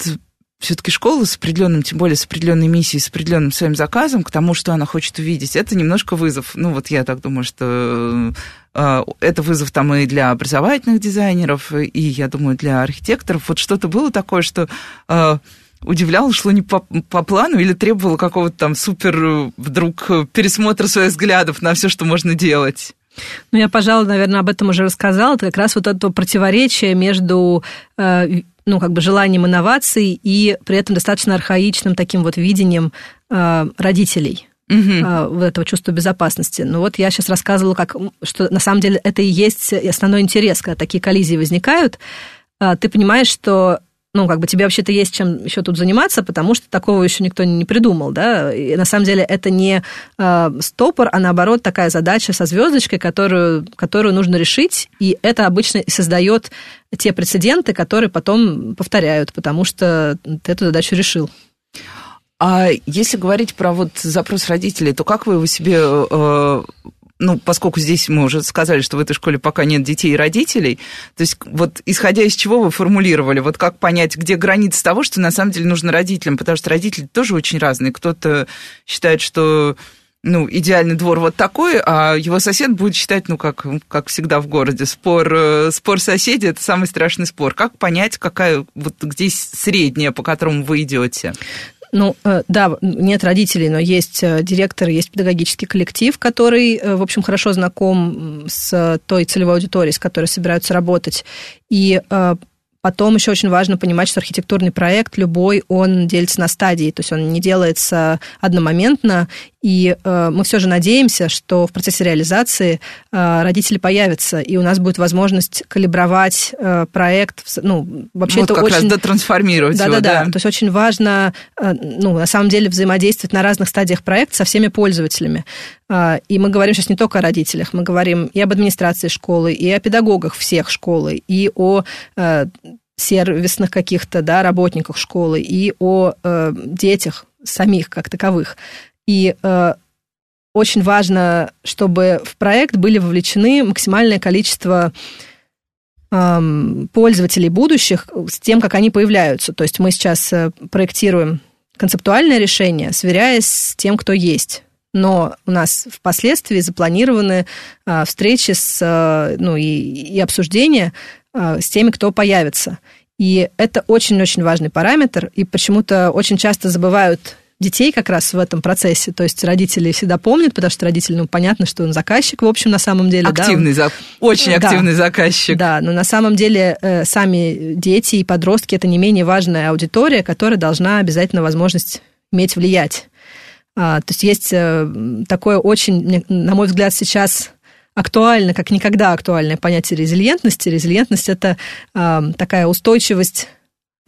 [SPEAKER 2] все-таки школа с определенным, тем более с определенной миссией, с определенным своим заказом к тому, что она хочет увидеть, это немножко вызов. Ну, вот я так думаю, что э, это вызов там и для образовательных дизайнеров, и, я думаю, для архитекторов. Вот что-то было такое, что удивляло, шло не по, по плану или требовало какого-то там супер э, вдруг э, пересмотра своих взглядов на все, что можно делать?
[SPEAKER 3] Ну, я, пожалуй, наверное, об этом уже рассказала. Это как раз вот это противоречие между э, ну, как бы желанием инноваций и при этом достаточно архаичным таким вот видением родителей угу. вот этого чувства безопасности. Ну вот я сейчас рассказывала, как, что на самом деле это и есть основной интерес, когда такие коллизии возникают. Ты понимаешь, что ну, как бы тебе вообще-то есть чем еще тут заниматься, потому что такого еще никто не придумал, да. И на самом деле это не э, стопор, а наоборот такая задача со звездочкой, которую, которую нужно решить, и это обычно создает те прецеденты, которые потом повторяют, потому что ты эту задачу решил.
[SPEAKER 2] А если говорить про вот запрос родителей, то как вы его себе э, ну, поскольку здесь мы уже сказали, что в этой школе пока нет детей и родителей, то есть вот исходя из чего вы формулировали, вот как понять, где граница того, что на самом деле нужно родителям, потому что родители тоже очень разные. Кто-то считает, что ну, идеальный двор вот такой, а его сосед будет считать, ну, как, как всегда в городе, спор, э, спор соседей – это самый страшный спор. Как понять, какая, вот здесь средняя, по которому вы идете?
[SPEAKER 3] Ну, э, да, нет родителей, но есть э, директор, есть педагогический коллектив, который, э, в общем, хорошо знаком с той целевой аудиторией, с которой собираются работать. И Потом еще очень важно понимать, что архитектурный проект любой, он делится на стадии, то есть он не делается одномоментно, и э, мы все же надеемся, что в процессе реализации э, родители появятся, и у нас будет возможность калибровать э, проект. Ну, вообще
[SPEAKER 2] вот
[SPEAKER 3] это
[SPEAKER 2] как
[SPEAKER 3] очень...
[SPEAKER 2] раз дотрансформировать
[SPEAKER 3] да,
[SPEAKER 2] его,
[SPEAKER 3] да, да. То есть очень важно, э, ну, на самом деле, взаимодействовать на разных стадиях проекта со всеми пользователями. Э, и мы говорим сейчас не только о родителях, мы говорим и об администрации школы, и о педагогах всех школы, и о э, сервисных каких-то да, работниках школы, и о э, детях самих как таковых. И э, очень важно, чтобы в проект были вовлечены максимальное количество э, пользователей будущих с тем, как они появляются. То есть мы сейчас э, проектируем концептуальное решение, сверяясь с тем, кто есть. Но у нас впоследствии запланированы э, встречи с, э, ну, и, и обсуждения э, с теми, кто появится. И это очень-очень важный параметр, и почему-то очень часто забывают детей как раз в этом процессе. То есть родители всегда помнят, потому что родители, ну, понятно, что он заказчик, в общем, на самом деле.
[SPEAKER 2] Активный,
[SPEAKER 3] да,
[SPEAKER 2] он... очень активный да, заказчик.
[SPEAKER 3] Да, но на самом деле э, сами дети и подростки – это не менее важная аудитория, которая должна обязательно возможность иметь влиять. А, то есть есть э, такое очень, на мой взгляд, сейчас актуально, как никогда актуальное понятие резилиентности. Резилиентность – это э, такая устойчивость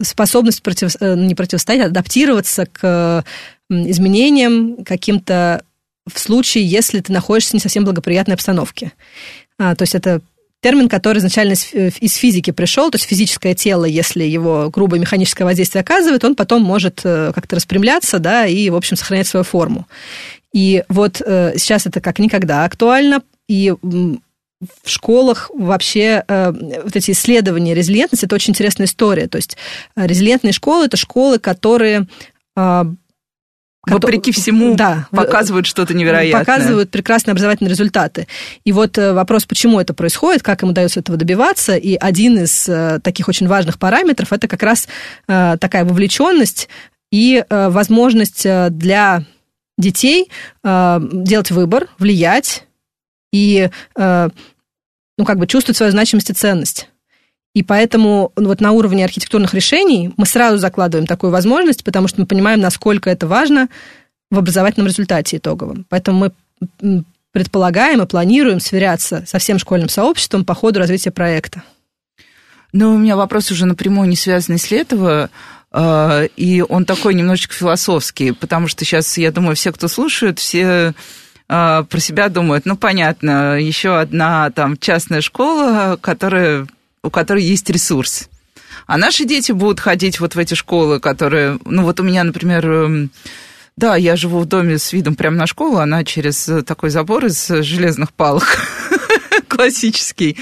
[SPEAKER 3] способность против, э, не противостоять, а адаптироваться к изменениям каким-то в случае, если ты находишься в не совсем благоприятной обстановке. А, то есть это термин, который изначально э, из физики пришел, то есть физическое тело, если его грубое механическое воздействие оказывает, он потом может э, как-то распрямляться, да, и, в общем, сохранять свою форму. И вот сейчас это как никогда актуально, и в школах вообще э, вот эти исследования резилиентности, это очень интересная история. То есть э, резилиентные школы – это школы, которые э,
[SPEAKER 2] Вопреки всему да, показывают что-то невероятное.
[SPEAKER 3] Показывают прекрасные образовательные результаты. И вот э, вопрос, почему это происходит, как им удается этого добиваться. И один из э, таких очень важных параметров это как раз такая вовлеченность и возможность для детей делать выбор, влиять и ну, как бы чувствовать свою значимость и ценность. И поэтому вот на уровне архитектурных решений мы сразу закладываем такую возможность, потому что мы понимаем, насколько это важно в образовательном результате итоговом. Поэтому мы предполагаем и планируем сверяться со всем школьным сообществом по ходу развития проекта.
[SPEAKER 2] Но у меня вопрос уже напрямую не связанный с Летово, а, и он такой немножечко философский, потому что сейчас, я думаю, все, кто слушает, все а, про себя думают, ну, понятно, еще одна там частная школа, которая у которой есть ресурс. А наши дети будут ходить вот в эти школы, которые... Ну, вот у меня, например, эм, да, я живу в доме с видом прямо на школу, она через такой забор из железных палок классический.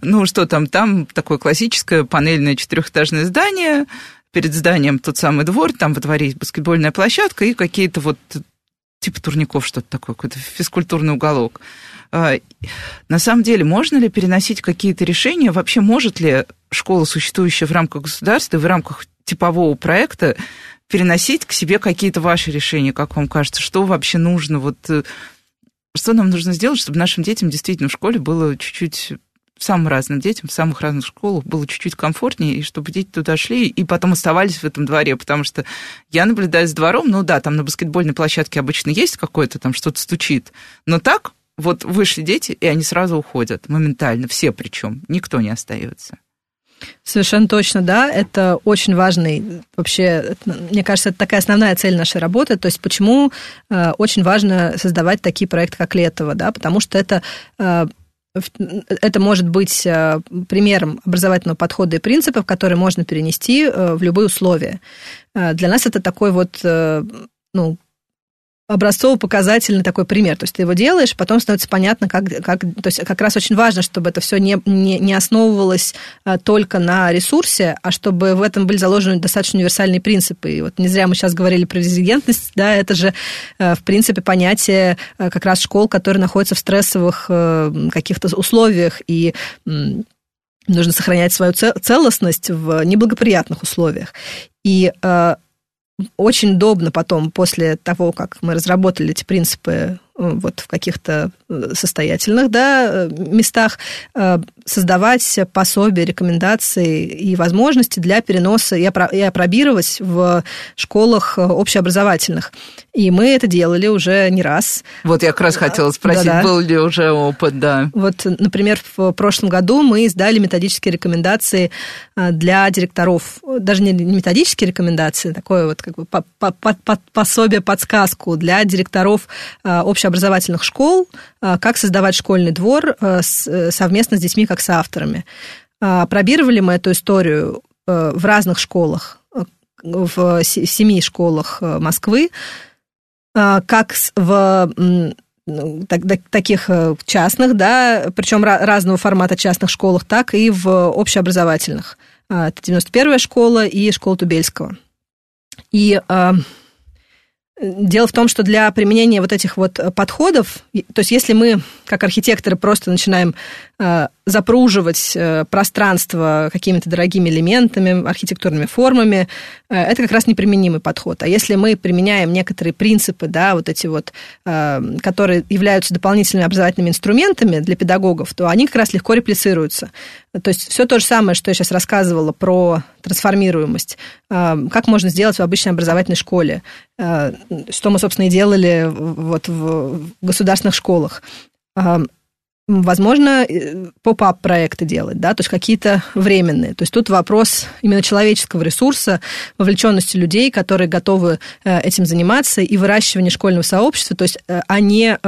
[SPEAKER 2] Ну, что там? Там такое классическое панельное четырехэтажное здание, перед зданием тот самый двор, там во дворе есть баскетбольная площадка и какие-то вот типа турников что-то такое, какой-то физкультурный уголок. А, на самом деле, можно ли переносить какие-то решения? Вообще, может ли школа, существующая в рамках государства, в рамках типового проекта, переносить к себе какие-то ваши решения, как вам кажется? Что вообще нужно? Вот, э, что нам нужно сделать, чтобы нашим детям действительно в школе было чуть-чуть самым разным детям в самых разных школах было чуть-чуть комфортнее, и чтобы дети туда шли и потом оставались в этом дворе, потому что я наблюдаю за двором, ну да, там на баскетбольной площадке обычно есть какое-то, там что-то стучит, но так вот вышли дети, и они сразу уходят моментально, все причем, никто не остается.
[SPEAKER 3] Совершенно точно, да. Это очень важный, вообще, мне кажется, это такая основная цель нашей работы. То есть почему э, очень важно создавать такие проекты, как Летово, да, потому что это э, это может быть э, примером образовательного подхода и принципов, которые можно перенести э, в любые условия. Э, для нас это такой вот ну, образцово-показательный такой пример. То есть ты его делаешь, потом становится понятно, как, как... То есть как раз очень важно, чтобы это все не, не, не основывалось а, только на ресурсе, а чтобы в этом были заложены достаточно универсальные принципы. И вот не зря мы сейчас говорили про резилиентность, да, это же, а, в принципе, понятие а, как раз школ, которые находятся в стрессовых каких-то условиях, и нужно сохранять свою целостность в неблагоприятных условиях. И очень удобно потом, после того, как мы разработали эти принципы вот в каких-то э, состоятельных да, э, местах создавать пособия, рекомендации и возможности для переноса и опробировать в школах общеобразовательных. И мы это делали уже не раз.
[SPEAKER 2] Вот я как раз хотела спросить, да, да. был ли уже опыт, да.
[SPEAKER 3] Вот, например, в прошлом году мы издали методические рекомендации для директоров, даже не методические рекомендации, такое вот как бы пособие, подсказку для директоров общеобразовательных общеобразовательных школ, а, как создавать школьный двор а, э, совместно с детьми, как с авторами. А, пробировали мы эту историю э, в разных школах, э, в семи школах Москвы, как в ну, таких частных, да, причем разного формата частных школах, так и в общеобразовательных. Это 91-я школа и школа Тубельского. И Дело в том, что для применения вот этих вот подходов, то есть если мы, как архитекторы, просто начинаем запруживать э, пространство какими-то дорогими элементами, архитектурными формами, э, это как раз неприменимый подход. А если мы применяем некоторые принципы, да, вот эти вот, которые являются дополнительными образовательными инструментами для педагогов, то они как раз легко реплицируются. То есть все то же самое, что я сейчас рассказывала про трансформируемость, как можно сделать в обычной образовательной школе, что мы, собственно, и делали вот в государственных школах возможно, э, поп-ап проекты делать, да, то есть какие-то временные. То есть тут вопрос именно человеческого ресурса, вовлеченности людей, которые готовы э, этим заниматься, и выращивание школьного сообщества, то есть, э, а не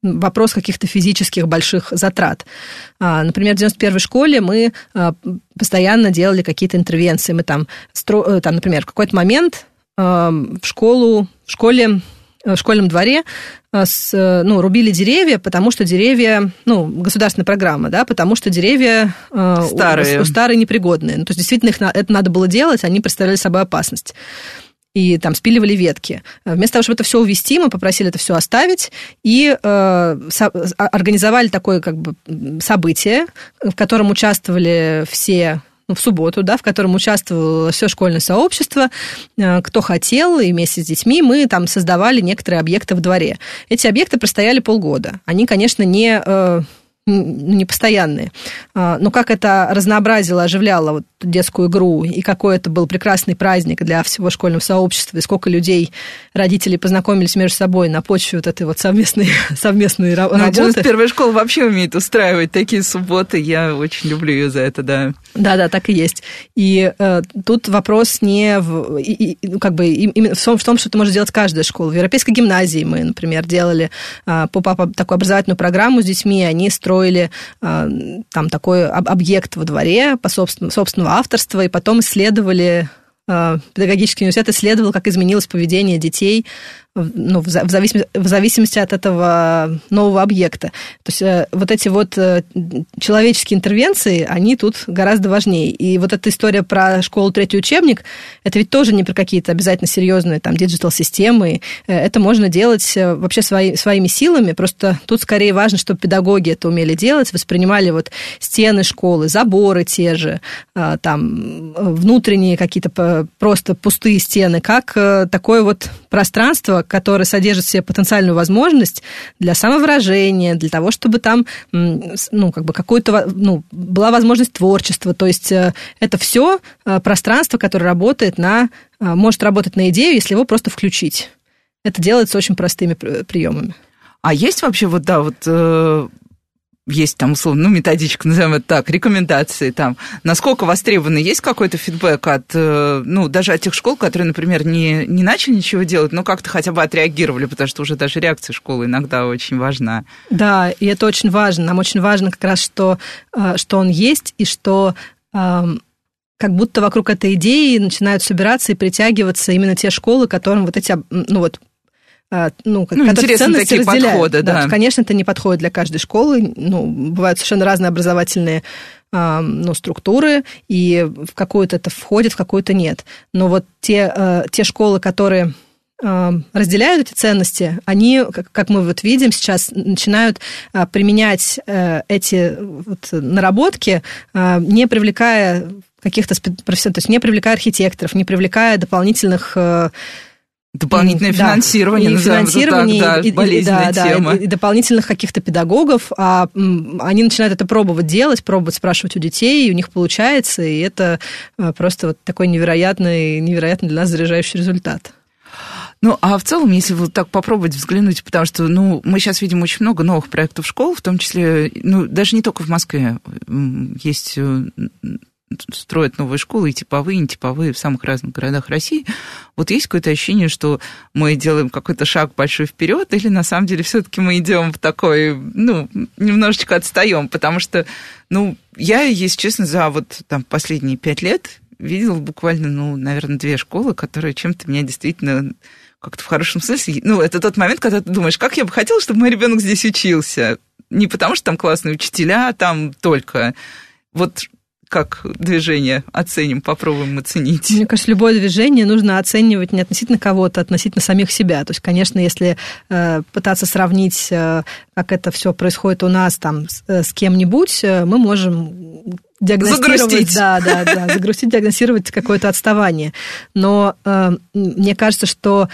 [SPEAKER 3] вопрос каких-то физических больших затрат. А, например, в 91-й школе мы постоянно делали какие-то интервенции. Мы там, там например, в какой-то момент в школу, в школе в школьном дворе э, с, э, ну, рубили деревья, потому что деревья, ну, государственная программа, да, потому что деревья
[SPEAKER 2] э, старые,
[SPEAKER 3] старые непригодные. Ну, то есть, действительно, их, это надо было делать, они представляли собой опасность. и там спиливали ветки. Вместо того, чтобы это все увести, мы попросили это все оставить и э, со- организовали такое как бы событие, в котором участвовали все в субботу, да, в котором участвовало все школьное сообщество, э, кто хотел, и вместе с детьми мы там создавали некоторые объекты в дворе. Эти объекты простояли полгода. Они, конечно, не э, не постоянные. А, но как это разнообразило, оживляло вот детскую игру, и какой это был прекрасный праздник для всего школьного сообщества, и сколько людей, родителей познакомились между собой на почве вот этой вот совместной, совместной ну, работы. Ну,
[SPEAKER 2] первая школа вообще умеет устраивать такие субботы, я очень люблю ее за это, да.
[SPEAKER 3] Да-да, так и есть. И э, тут вопрос не в, и, и, ну, как бы, именно в том, в том, что это может делать каждая школа. В Европейской гимназии мы, например, делали э, по, по, такую образовательную программу с детьми, они строили э, там такой объект во дворе по собственному, собственного авторства, и потом исследовали э, педагогический университет исследовал, как изменилось поведение детей ну, в, зависимости, в зависимости от этого нового объекта. То есть э, вот эти вот э, человеческие интервенции, они тут гораздо важнее. И вот эта история про школу третий учебник, это ведь тоже не про какие-то обязательно серьезные там диджитал-системы. Э, это можно делать вообще свои, своими силами. Просто тут скорее важно, чтобы педагоги это умели делать, воспринимали вот стены школы, заборы те же, там внутренние какие-то просто пустые стены, как такое вот пространство, который содержит в себе потенциальную возможность для самовыражения, для того, чтобы там, ну, как бы какую-то, ну, была возможность творчества. То есть э, это все э, пространство, которое работает на, э, может работать на идею, если его просто включить. Это делается очень простыми приемами.
[SPEAKER 2] А есть вообще вот, да, вот есть там, условно, ну, методичка, назовем это так, рекомендации там, насколько востребованы, есть какой-то фидбэк от, э, ну, даже от тех школ, которые, например, не, не начали ничего делать, но как-то хотя бы отреагировали, потому что уже даже реакция школы иногда очень важна.
[SPEAKER 3] Да, и это очень важно. Нам очень важно как раз, что, э, что он есть, и что как будто вокруг этой идеи начинают собираться и притягиваться именно те школы, которым вот эти, ну вот,
[SPEAKER 2] а, ну, ну интересны такие разделяют. подходы, да. да.
[SPEAKER 3] Конечно, это не подходит для каждой школы. Ну, бывают совершенно разные образовательные а, ну, структуры, и в какую-то это входит, в какую-то нет. Но вот те, а, те школы, которые разделяют эти ценности, они, как мы вот видим сейчас, начинают применять э, эти вот наработки, не привлекая каких-то профессионалов, то есть не привлекая архитекторов, не привлекая дополнительных э,
[SPEAKER 2] Дополнительное да. финансирование,
[SPEAKER 3] и финансирование,
[SPEAKER 2] так, да,
[SPEAKER 3] и, болезненная да, тема. Да, и, и дополнительных каких-то педагогов, а они начинают это пробовать делать, пробовать спрашивать у детей, и у них получается, и это э, просто вот такой невероятный, невероятный для нас заряжающий результат.
[SPEAKER 2] Ну, а в целом, если вот так попробовать взглянуть, потому что, ну, мы сейчас видим очень много новых проектов школ, в том числе, ну, даже не только в Москве, есть э, строят новые школы, и типовые, и нетиповые в самых разных городах России, вот есть какое-то ощущение, что мы делаем какой-то шаг большой вперед, или на самом деле все-таки мы идем в такой, ну, немножечко отстаем, потому что, ну, я, если честно, за вот там последние пять лет видела буквально, ну, наверное, две школы, которые чем-то меня действительно как-то в хорошем смысле, ну, это тот момент, когда ты думаешь, как я бы хотела, чтобы мой ребенок здесь учился. Не потому, что там классные учителя, там только. Вот как движение оценим, попробуем оценить?
[SPEAKER 3] Мне кажется, любое движение нужно оценивать не относительно кого-то, а относительно самих себя. То есть, конечно, если э, пытаться сравнить, э, как это все происходит у нас там с, э, с кем-нибудь, э, мы можем диагностировать,
[SPEAKER 2] загрустить.
[SPEAKER 3] да, да, да, загрустить, диагностировать какое-то отставание. Но э, мне кажется, что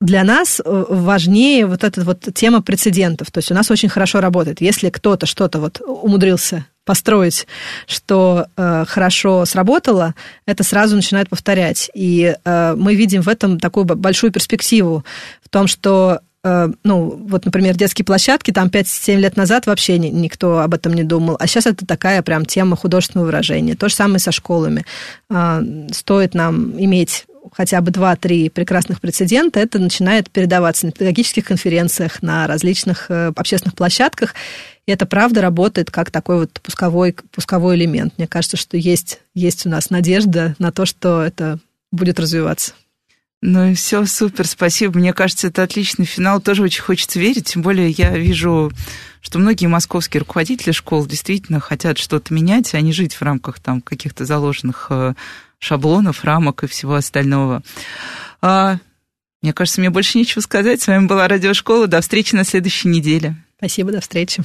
[SPEAKER 3] для нас э, важнее вот эта вот тема прецедентов. То есть у нас очень хорошо работает. Если кто-то что-то вот умудрился построить, что э, хорошо сработало, это сразу начинает повторять. И э, мы видим в этом такую большую перспективу в том, что э, ну, вот, например, детские площадки, там 5-7 лет назад вообще никто об этом не думал, а сейчас это такая прям тема художественного выражения. То же самое со школами. Э, стоит нам иметь хотя бы два-три прекрасных прецедента, это начинает передаваться на педагогических конференциях, на различных э, общественных площадках. И это правда работает как такой вот пусковой, пусковой элемент. Мне кажется, что есть, есть у нас надежда на то, что это будет развиваться.
[SPEAKER 2] Ну и все, супер, спасибо. Мне кажется, это отличный финал. Тоже очень хочется верить. Тем более я вижу, что многие московские руководители школ действительно хотят что-то менять, а не жить в рамках там каких-то заложенных э, шаблонов, рамок и всего остального. А, мне кажется, мне больше нечего сказать. С вами была Радиошкола. До встречи на следующей неделе.
[SPEAKER 3] Спасибо, до встречи.